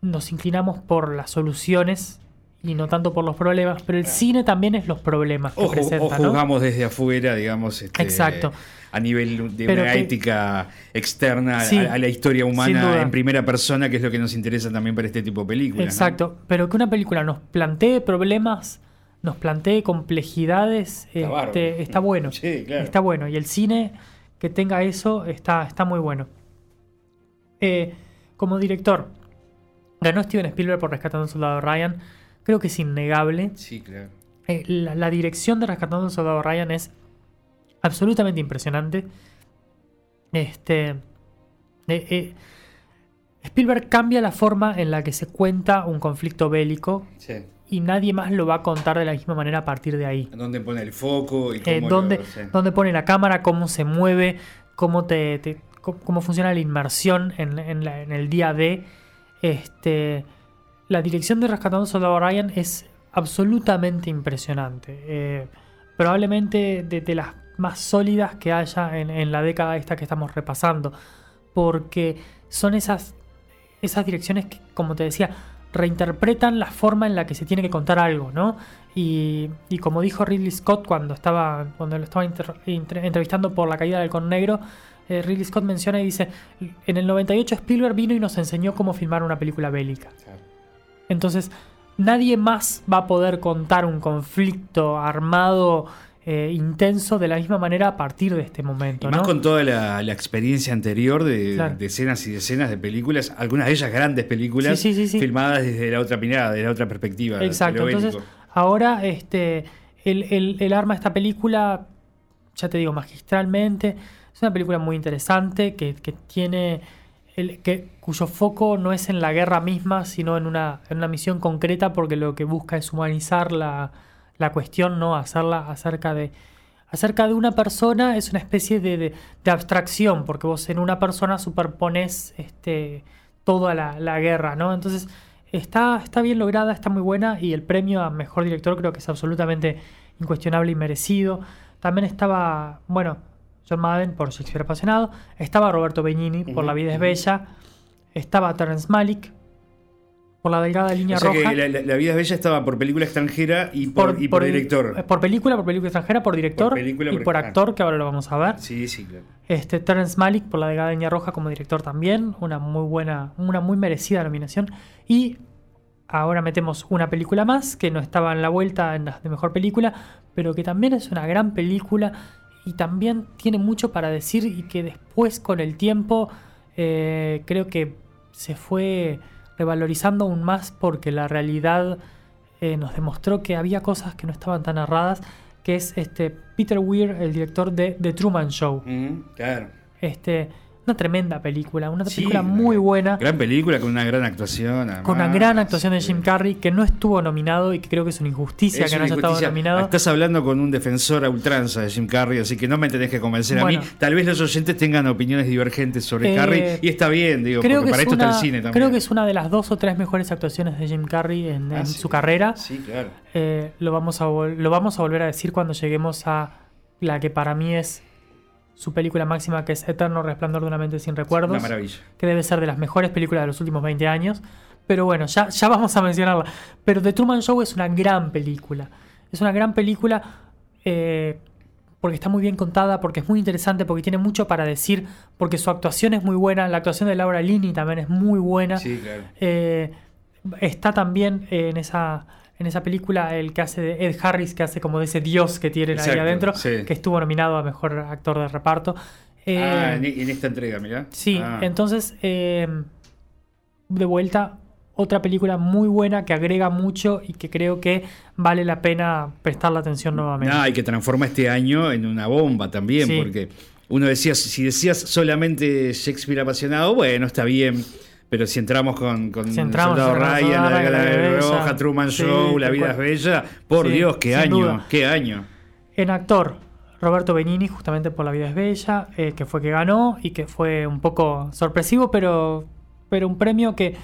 B: nos inclinamos por las soluciones y no tanto por los problemas, pero el cine también es los problemas que
A: O,
B: presenta,
A: o
B: ¿no?
A: juzgamos desde afuera, digamos, este,
B: Exacto.
A: a nivel de
B: Pero
A: una
B: que-
A: ética externa a-
B: Sí,
A: a, la historia humana en primera persona, que es lo que nos interesa también para este tipo de películas. ¿no?
B: Exacto, pero que una película nos plantee problemas, nos plantee complejidades,
A: Está
B: este, está bueno.
A: Sí, claro.
B: Está bueno. Y el cine que tenga eso está, está muy bueno. Eh, como director, ganó Steven Spielberg por Rescatando a un Soldado Ryan. Creo que es innegable.
A: Sí, claro.
B: Eh, la, la dirección de Rescatando a un Soldado Ryan es absolutamente impresionante. Este. eh, eh, Spielberg cambia la forma en la que se cuenta un conflicto bélico
A: Sí.
B: y nadie más lo va a contar de la misma manera a partir de ahí.
A: ¿Dónde pone el foco y cómo
B: Eh,
A: lo-
B: dónde,
A: sí.
B: dónde pone la cámara, cómo se mueve, cómo, te, te- cómo, cómo funciona la inmersión en, en la- en el día D. Este, la dirección de Rescatando Soldado Ryan es absolutamente impresionante. Eh, probablemente de, las más sólidas que haya en, la década esta que estamos repasando. Porque son esas, esas direcciones que, como te decía, reinterpretan la forma en la que se tiene que contar algo, ¿no? Y, y como dijo Ridley Scott cuando estaba cuando lo estaba entrevistando por la caída del con negro, eh, Ridley Scott menciona y dice, en el 98 Spielberg vino y nos enseñó cómo filmar una película bélica.
A: Claro.
B: Entonces, nadie más va a poder contar un conflicto armado eh, intenso de la misma manera a partir de este momento.
A: Y más
B: ¿no?
A: con toda la, la experiencia anterior de
B: Claro.
A: decenas y decenas de películas, algunas de ellas grandes películas,
B: Sí, sí, sí, sí.
A: filmadas desde la otra mirada, desde la otra perspectiva.
B: Exacto, entonces ahora este, el, el- el arma de esta película, ya te digo, magistralmente, es una película muy interesante que, que tiene, el, que, cuyo foco no es en la guerra misma, sino en una, en una misión concreta porque lo que busca es humanizar la, la cuestión, no hacerla acerca de... Acerca de una persona es una especie de, de- abstracción, porque vos en una persona superpones este, toda la, la guerra, ¿no? Entonces, Está, está bien lograda, está muy buena y el premio a mejor director creo que es absolutamente incuestionable y merecido. También estaba, bueno, John Madden por Shakespeare apasionado, estaba Roberto Benigni por La vida es bella, estaba Terrence Malick por La delgada línea
A: O sea
B: roja.
A: que la, la- La vida es bella estaba por película extranjera y por, y por director.
B: eh, Por película, por película extranjera, por director
A: Por película,
B: y
A: por-
B: actor, que ahora lo vamos a ver.
A: Sí, sí, claro.
B: Este, Terrence Malick por La delgada línea roja como director también, una muy buena, una muy merecida nominación. Y ahora metemos una película más que no estaba en la vuelta en las de mejor película, pero que también es una gran película y también tiene mucho para decir y que después con el tiempo eh, creo que se fue revalorizando aún más porque la realidad eh, nos demostró que había cosas que no estaban tan erradas, que es este Peter Weir, el director de The Truman Show.
A: Mm, claro.
B: Este, una tremenda película, una
A: Sí,
B: película muy buena.
A: Gran película con una gran actuación.
B: Con una gran actuación de Jim. Carrey que no estuvo nominado y que creo que es una injusticia
A: Es
B: que no haya estado nominado.
A: Estás hablando con un defensor a ultranza de Jim Carrey, así que no me tenés que convencer a mí. Tal vez los oyentes tengan opiniones divergentes sobre
B: Eh,
A: Carrey y está bien, digo,
B: creo
A: porque
B: que
A: para
B: es
A: esto
B: una,
A: está el cine también.
B: Creo que es una de las dos o tres mejores actuaciones de Jim Carrey en,
A: Ah,
B: en
A: sí.
B: su carrera.
A: Sí, claro.
B: Eh, lo, vamos a lo vamos a volver a decir cuando lleguemos a la que para mí es su película máxima, que es Eterno Resplandor de una mente sin recuerdos.
A: Una maravilla.
B: que debe ser de las mejores películas de los últimos 20 años. Pero bueno, ya, ya vamos a mencionarla. Pero The Truman Show es una gran película. Es una gran película eh, porque está muy bien contada, porque es muy interesante, porque tiene mucho para decir, porque su actuación es muy buena. La actuación de Laura Linney también es muy buena.
A: Sí, claro.
B: Eh, está también eh, en esa en esa película el que hace de Ed Harris, que hace como de ese dios que tienen ahí adentro,
A: sí.
B: que estuvo nominado a mejor actor de reparto. Eh,
A: ah, en, en esta entrega, mirá.
B: Sí,
A: Ah.
B: entonces, eh, de vuelta, otra película muy buena que agrega mucho y que creo que vale la pena prestarle atención nuevamente.
A: Ah, y que transforma este año en una bomba también,
B: Sí.
A: porque uno decía, si decías solamente Shakespeare apasionado, bueno, está bien. Pero si entramos con, con
B: Si entramos
A: Soldado Ryan, La
B: Ryan, La es
A: Roja, Truman
B: sí,
A: Show, La vida es bella, por
B: Sí,
A: Dios, qué año,
B: duda.
A: qué año.
B: En actor, Roberto Benini, justamente por La vida es bella, eh, que fue que ganó y que fue un poco sorpresivo, pero, pero un premio que,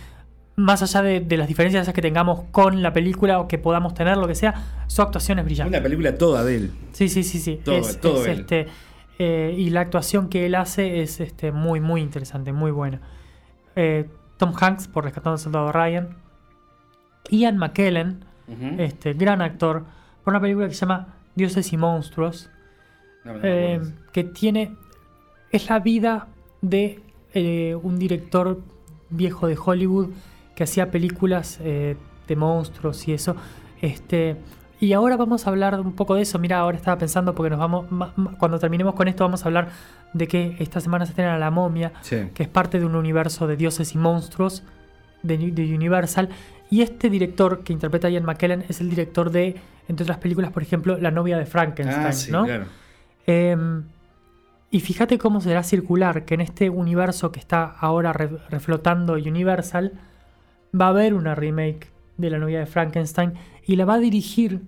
B: más allá de, de las diferencias esas que tengamos con la película o que podamos tener, lo que sea, su actuación es brillante.
A: Una película toda de él.
B: Sí, sí, sí, sí.
A: Todo,
B: es,
A: todo
B: es,
A: él.
B: este, eh, y la actuación que él hace es este, muy, muy interesante, muy buena. Eh, Tom Hanks por Rescatando al Soldado Ryan. Ian McKellen, este, gran actor, por una película que se llama Dioses y Monstruos,
A: No, no,
B: eh, que tiene... Es la vida de eh, un director viejo de Hollywood que hacía películas eh, de monstruos y eso. Este, y ahora vamos a hablar un poco de eso. Mira, ahora estaba pensando porque nos vamos... Cuando terminemos con esto vamos a hablar de que esta semana se estrena La Momia,
A: Sí.
B: que es parte de un universo de dioses y monstruos de, de Universal. Y este director que interpreta a Ian McKellen es el director de, entre otras películas, por ejemplo, La novia de Frankenstein,
A: Ah, sí,
B: ¿no?
A: claro.
B: Em, y fíjate cómo será circular, que en este universo que está ahora re- reflotando Universal, va a haber una remake de La novia de Frankenstein y la va a dirigir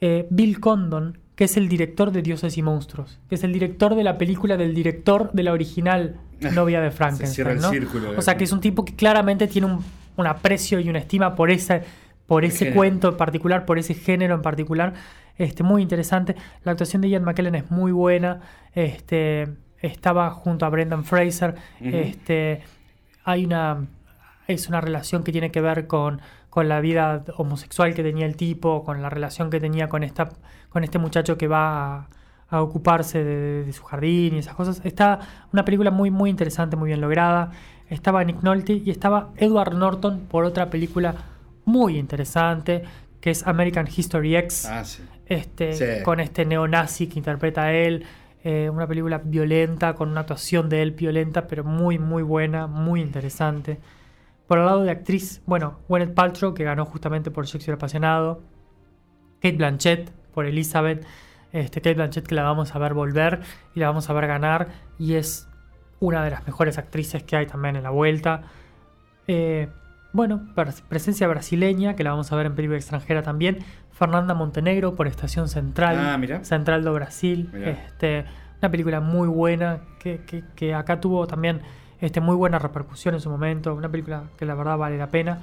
B: eh, Bill Condon, que es el director de Dioses y Monstruos, que es el director de la película del director de la original novia de
A: cierra
B: Frankenstein.
A: el
B: ¿no?
A: círculo,
B: O sea que es un tipo que claramente tiene un, un aprecio y una estima por ese, por ese
A: género.
B: cuento en particular, por ese género en particular. Este, muy interesante. La actuación de Ian McKellen es muy buena. Este, estaba junto a Brendan Fraser. Este, hay una. Es una relación que tiene que ver con, con la vida homosexual que tenía el tipo, con la relación que tenía con esta, con este muchacho que va a, a ocuparse de, de su jardín y esas cosas. Está una película muy, muy interesante, muy bien lograda. Estaba Nick Nolte y estaba Edward Norton por otra película muy interesante que es American History X
A: Ah, sí.
B: este,
A: Sí.
B: con este neonazi que interpreta a él. eh, una película violenta, con una actuación de él violenta, pero muy, muy buena, muy interesante. Por el lado de actriz, bueno, Gwyneth Paltrow, que ganó justamente por Shakespeare apasionado. Kate Blanchett por Elizabeth. Este, Kate Blanchett que la vamos a ver volver y la vamos a ver ganar. Y es una de las mejores actrices que hay también en la vuelta. Eh, bueno, pres- presencia brasileña, que la vamos a ver en película extranjera también. Fernanda Montenegro por Estación Central.
A: Ah, mira.
B: Central do Brasil. Este, una película muy buena que, que- que acá tuvo también este, muy buena repercusión en su momento. Una película que la verdad vale la pena.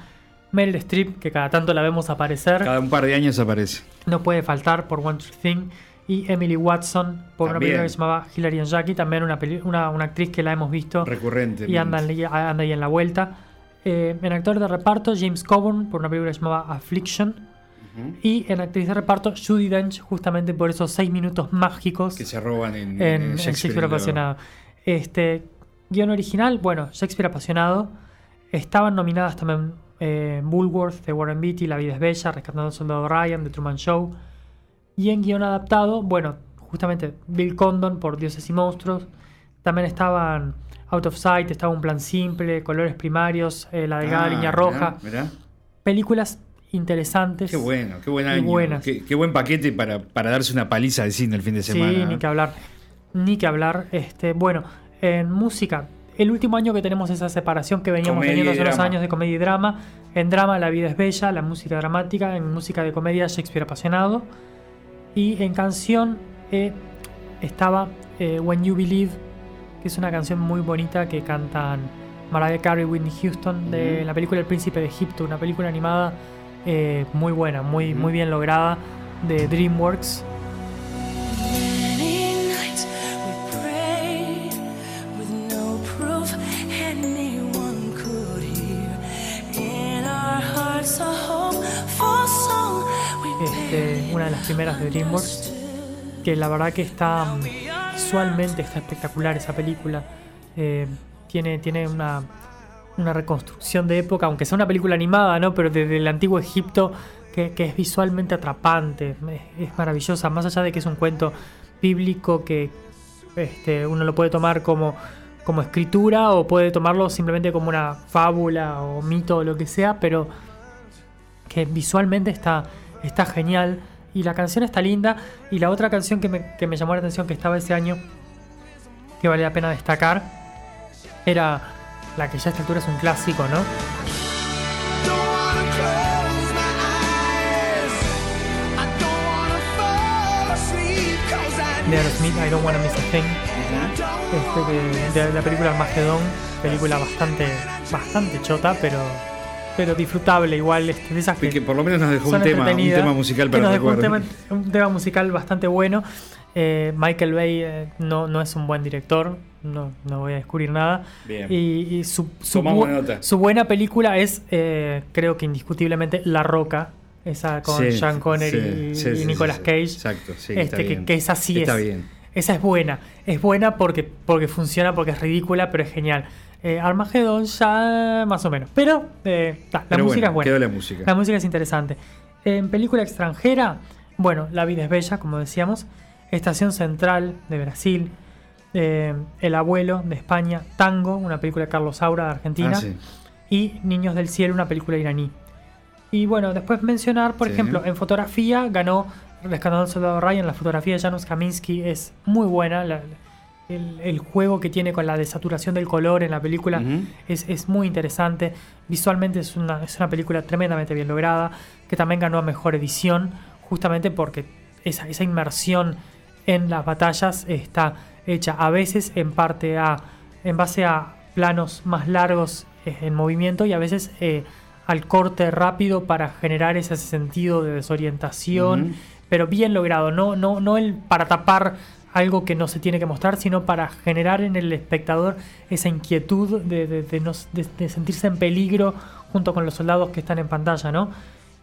B: Meryl Streep, que cada tanto la vemos aparecer,
A: Cada un par de años aparece.
B: no puede faltar por One True Thing. Y Emily Watson por una película que se llamaba Hilary and Jackie, también una, una, una actriz que la hemos visto
A: Recurrente.
B: y anda, ahí- anda ahí en la vuelta. Eh, en actor de reparto, James Coburn por una película que se llamaba Affliction. Y en actriz de reparto, Judy Dench, justamente por esos seis minutos mágicos
A: Que se roban en,
B: en,
A: en
B: Shakespeare, apasionado. Este guion original, bueno, Shakespeare apasionado. Estaban nominadas también eh, Bullworth de Warren Beatty, La vida es bella, Rescatando al soldado Ryan de Truman Show. Y en guion adaptado, bueno, justamente Bill Condon por Dioses y Monstruos. También estaban Out of Sight, estaba Un Plan Simple, Colores Primarios, eh, La Delgada
A: Ah,
B: Línea Roja.
A: mirá.
B: Películas interesantes.
A: Qué bueno, qué buen año.
B: buenas.
A: Qué, qué buen paquete para, para darse una paliza de cine el fin de semana.
B: Sí, ni que hablar. Ni que hablar. Este, bueno, en música, el último año que tenemos esa separación que veníamos
A: Comedia
B: teniendo hace unos años de comedia y drama. En drama, La vida es bella, la música dramática. En música de comedia, Shakespeare apasionado. Y en canción eh, estaba eh, When You Believe, que es una canción muy bonita que cantan Mariah Carey y Whitney Houston de la película El Príncipe de Egipto, una película animada eh, muy buena, muy, muy bien lograda de DreamWorks. Primeras de DreamWorks, que la verdad que está visualmente está espectacular esa película. Eh, tiene, tiene una, una reconstrucción de época, aunque sea una película animada, ¿no? Pero desde el antiguo Egipto, que, que es visualmente atrapante, es, es maravillosa, más allá de que es un cuento bíblico que este, uno lo puede tomar como, como escritura o puede tomarlo simplemente como una fábula o mito o lo que sea, pero que visualmente está, está genial y la canción está linda. Y la otra canción que me, que me llamó la atención que estaba ese año, que vale la pena destacar, era la que ya a esta altura es un clásico, ¿no? de Aerosmith, I Don't Wanna Miss a Thing. Este, que- de la película Armagedón, película bastante, bastante chota, pero, pero disfrutable igual. este, de esas
A: Y que por lo menos nos dejó un tema, un tema musical
B: que
A: para
B: nos dejó un tema, un tema musical bastante bueno. Eh, Michael Bay eh, no, no es un buen director, no, no voy a descubrir nada.
A: Bien.
B: Y, y su, su, bu-
A: nota.
B: su buena película es, eh, creo que indiscutiblemente, La Roca. Esa con
A: Sí,
B: Sean Connery
A: sí,
B: y,
A: sí,
B: y Nicolas. Cage.
A: Exacto, sí,
B: Este,
A: está
B: que,
A: bien.
B: que esa sí
A: Está
B: es.
A: bien.
B: Esa es buena. Es buena porque, porque funciona, porque es ridícula, pero es genial. Eh, Armageddon ya más o menos. Pero eh, ta, la
A: Pero
B: música
A: bueno,
B: es buena.
A: la música.
B: La música es interesante. En película extranjera, bueno, La vida es bella, como decíamos. Estación Central de Brasil. eh, El abuelo de España. Tango, una película de Carlos Saura de Argentina.
A: Ah, sí.
B: Y Niños del Cielo, una película iraní. Y bueno, después mencionar, por
A: Sí.
B: ejemplo, en fotografía ganó Rescatando al Soldado Ryan. La fotografía de Janusz Kaminski es muy buena. la- el, el juego que tiene con la desaturación del color en la película es, es muy interesante. Visualmente es una, es una película tremendamente bien lograda, que también ganó a mejor edición, justamente porque esa, esa inmersión en las batallas está hecha a veces en parte a en base a planos más largos eh, en movimiento y a veces eh, al corte rápido para generar ese sentido de desorientación, pero bien logrado, no, no, no el para tapar algo que no se tiene que mostrar, sino para generar en el espectador esa inquietud de, sentirse en peligro junto con los soldados que están en pantalla, ¿no?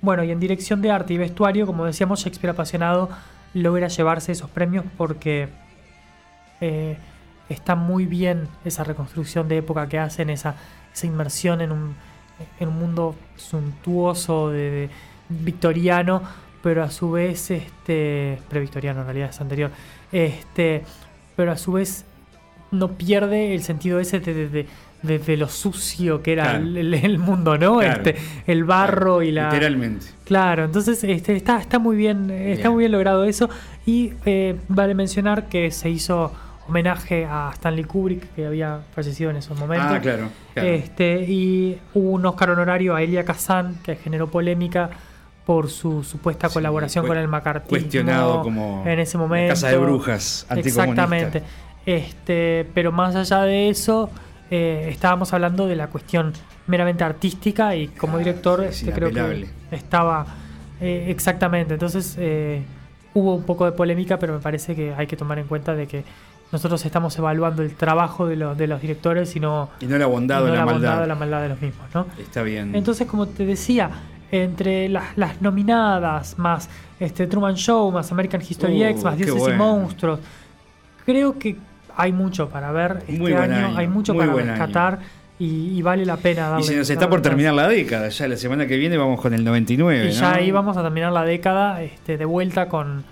B: Bueno, y en dirección de arte y vestuario, como decíamos, Shakespeare apasionado logra llevarse esos premios porque eh, está muy bien esa reconstrucción de época que hacen, esa, esa inmersión en un, en un mundo suntuoso, de- victoriano, pero a su vez, este, previctoriano en realidad es anterior, este, pero a su vez no pierde el sentido ese de, de- de- de- de lo sucio que era
A: Claro.
B: el, mundo, ¿no?
A: Claro.
B: Este, el barro y la...
A: Literalmente.
B: Claro, entonces este, está, está muy bien, está
A: Bien.
B: muy bien logrado eso. Y eh, vale mencionar que se hizo homenaje a Stanley Kubrick, que había fallecido en esos momentos.
A: Ah, claro. claro.
B: Este, y hubo un Oscar honorario a Elia Kazan, que generó polémica por su supuesta
A: Sí,
B: colaboración con el McCarthy.
A: cuestionado como
B: en ese momento.
A: casa de brujas.
B: Exactamente. Este, pero más allá de eso, eh, estábamos hablando de la cuestión meramente artística y como
A: Ah,
B: director
A: es
B: este, creo que estaba eh, exactamente. Entonces eh, hubo un poco de polémica, pero me parece que hay que tomar en cuenta de que nosotros estamos evaluando el trabajo de los, de los directores y no,
A: Y no la bondad
B: y
A: o
B: no
A: la,
B: la
A: maldad.
B: bondad o la maldad de los mismos, ¿no?
A: Está bien.
B: Entonces, como te decía, entre las, las nominadas, más este Truman Show, más American History
A: Uh,
B: X, más
A: qué
B: Dioses y. Monstruos, creo que hay mucho para ver este
A: Muy buen
B: año,
A: año,
B: hay mucho
A: muy
B: para rescatar y, y vale la pena darle
A: y se nos está por terminar la década. Ya la semana que viene vamos con el 99.
B: Y ya
A: ¿no?
B: ahí vamos a terminar la década este, de vuelta con,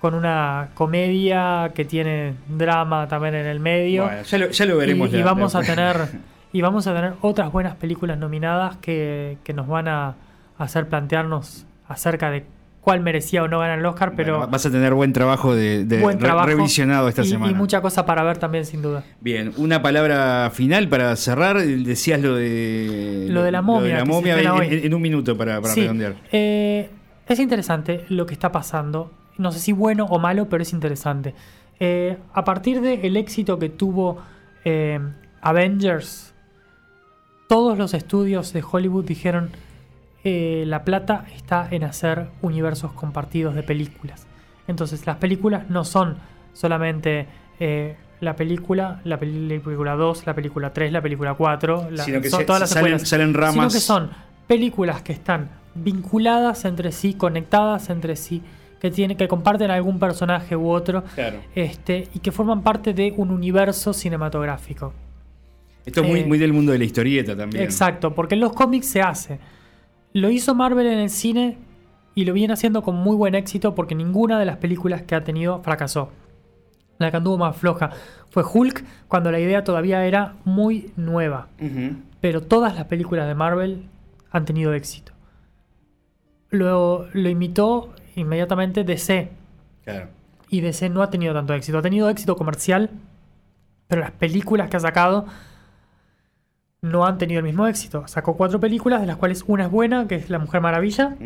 B: con una comedia que tiene drama también en el medio.
A: Bueno, ya, lo, ya lo veremos.
B: y, vamos a tener y vamos a tener otras buenas películas nominadas que, que nos van a hacer plantearnos acerca de cuál merecía o no ganar el Oscar, pero
A: Bueno, vas a tener buen trabajo de, de
B: buen
A: re-
B: trabajo
A: revisionado esta
B: y,
A: semana.
B: y mucha cosa para ver también sin duda.
A: Bien, una palabra final para cerrar. Decías lo de
B: Lo de la momia,
A: la
B: que se
A: momia en, un minuto para, para
B: Sí,
A: redondear.
B: eh, es interesante lo que está pasando. No sé si bueno o malo, pero es interesante. Eh, a partir del éxito que tuvo eh, Avengers, todos los estudios de Hollywood dijeron eh, la plata está en hacer universos compartidos de películas. Entonces las películas no son solamente eh, la película, la película 2, la película 3, la película 4, la-
A: Sino que
B: son
A: se-
B: todas las
A: salen-
B: secuelas,
A: salen
B: sino
A: ramas.
B: que son películas que están vinculadas entre sí, conectadas entre sí, que tienen, que comparten algún personaje u otro,
A: Claro.
B: este, y que forman parte de un universo cinematográfico.
A: Esto es muy,
B: eh,
A: muy del mundo de la historieta también.
B: Exacto, porque en los cómics se hace. Lo hizo Marvel en el cine y lo viene haciendo con muy buen éxito porque ninguna de las películas que ha tenido fracasó. La que anduvo más floja fue Hulk, cuando la idea todavía era muy nueva. Pero todas las películas de Marvel han tenido éxito. Lo, lo imitó inmediatamente DC.
A: Claro.
B: Y DC no ha tenido tanto éxito. Ha tenido éxito comercial, pero las películas que ha sacado no han tenido el mismo éxito. Sacó cuatro películas, de las cuales una es buena, que es La Mujer Maravilla,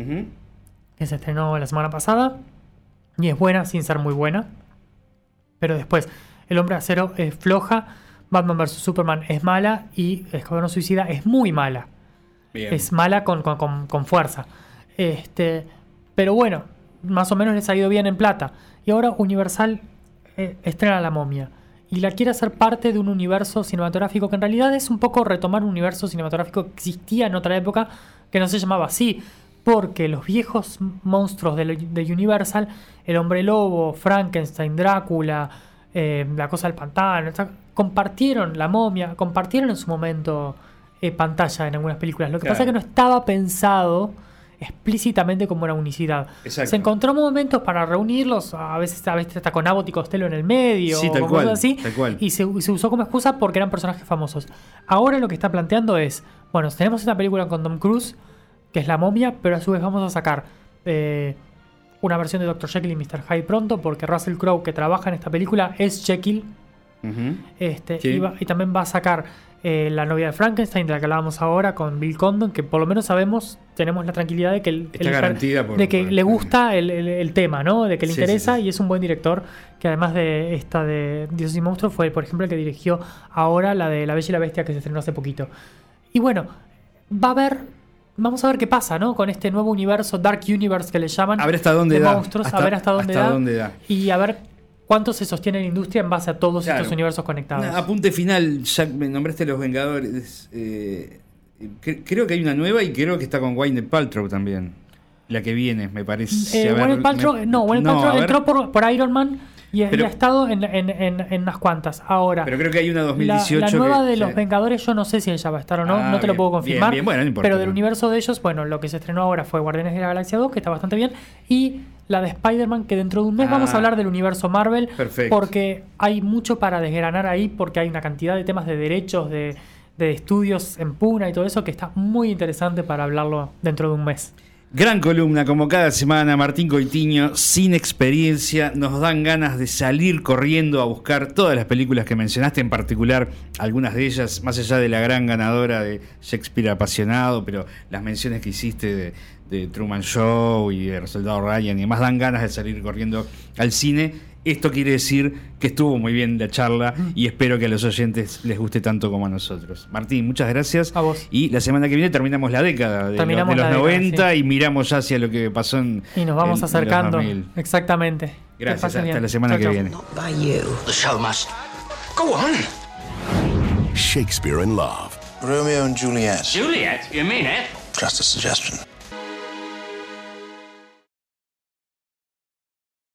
B: que se estrenó la semana pasada. Y es buena sin ser muy buena. Pero después, El Hombre Acero es floja, Batman vs. Superman es mala y Escuadrón Suicida es muy mala.
A: Bien.
B: Es mala con, con- con- con fuerza. Este, pero bueno, más o menos les ha ido bien en plata. Y ahora Universal eh, estrena La Momia. Y la quiere hacer parte de un universo cinematográfico que en realidad es un poco retomar un universo cinematográfico que existía en otra época que no se llamaba así. Porque los viejos monstruos de, de Universal, el hombre lobo, Frankenstein, Drácula, eh, la cosa del pantano, etc., compartieron la momia, compartieron en su momento eh, pantalla en algunas películas. Lo que
A: Claro.
B: pasa es que no estaba pensado explícitamente como una unicidad.
A: Exacto.
B: Se encontró momentos para reunirlos, a veces, a veces hasta con Abbott y Costello en el medio,
A: Sí, tal
B: o
A: cual,
B: cosas así,
A: tal cual.
B: y se, y se usó como excusa porque eran personajes famosos. Ahora lo que está planteando es, bueno, tenemos esta película con Tom Cruise, que es La momia, pero a su vez vamos a sacar eh, una versión de Dr. Jekyll y Mr. Hyde pronto, porque Russell Crowe, que trabaja en esta película, es Jekyll. Este,
A: Sí.
B: y, va- y también va a sacar eh, la novia de Frankenstein, de la que hablábamos ahora, con Bill Condon, que por lo menos sabemos, tenemos la tranquilidad de que, el, el-
A: garantida por-
B: de que
A: por-
B: le gusta el, el- el tema, ¿no? De que le
A: Sí,
B: interesa
A: sí, sí.
B: y es un buen director, que además de esta de Dioses y Monstruos, fue, por ejemplo, el que dirigió ahora la de La Bella y la Bestia, que se estrenó hace poquito. Y bueno, va a haber... Vamos a ver qué pasa, ¿no? Con este nuevo universo, Dark Universe que le llaman.
A: A ver hasta dónde
B: de
A: da.
B: monstruos,
A: Hasta-
B: a ver hasta dónde,
A: hasta
B: da,
A: dónde da.
B: Y a ver cuánto se sostiene la industria en base a todos
A: Claro.
B: estos universos conectados.
A: Una- apunte final, ya me nombraste Los Vengadores. eh, cre- creo que hay una nueva y creo que está con Wayne Paltrow también. La que viene, me parece.
B: Eh,
A: ver,
B: Paltrow,
A: me-
B: no, Gwyneth
A: no,
B: Paltrow entró por, por Iron Man y,
A: Pero-
B: y ha estado en, en, en, en unas cuantas. Ahora,
A: Pero creo que hay una
B: la,
A: 2018.
B: la nueva
A: que-
B: de los Vengadores, yo no sé si ella va a estar o no,
A: Ah,
B: no te lo puedo
A: bien,
B: confirmar.
A: bien, bueno, no importa,
B: pero del
A: no.
B: universo de ellos, bueno, lo que se estrenó ahora fue Guardianes de la Galaxia 2, que está bastante bien, y la de Spider-Man, que dentro de un mes
A: Ah.
B: vamos a hablar del universo Marvel,
A: Perfecto.
B: porque hay mucho para desgranar ahí, porque hay una cantidad de temas de derechos, de, de estudios en puna y todo eso, que está muy interesante para hablarlo dentro de un mes.
A: Gran columna, como cada semana, Martín Coitiño, sin experiencia, nos dan ganas de salir corriendo a buscar todas las películas que mencionaste, en particular algunas de ellas, más allá de la gran ganadora de Shakespeare apasionado, pero las menciones que hiciste de, de Truman Show y de El Soldado Ryan y demás dan ganas de salir corriendo al cine. Esto quiere decir que estuvo muy bien la charla y espero que a los oyentes les guste tanto como a nosotros. Martín, muchas gracias.
B: A vos.
A: Y la semana que viene terminamos la década de,
B: Terminamos
A: los, de
B: la
A: los
B: década,
A: 90
B: sí.
A: y miramos ya hacia lo que pasó en
B: Y nos vamos
A: en- en los
B: acercando.
A: 2000.
B: Exactamente.
A: Gracias, hasta
B: bien.
A: la semana
B: Chau,
A: que
B: chau.
A: viene.
H: By you.
D: The show must go on.
E: Shakespeare in Love.
G: Romeo and Juliet.
D: Juliet, you mean it?
G: Just a suggestion.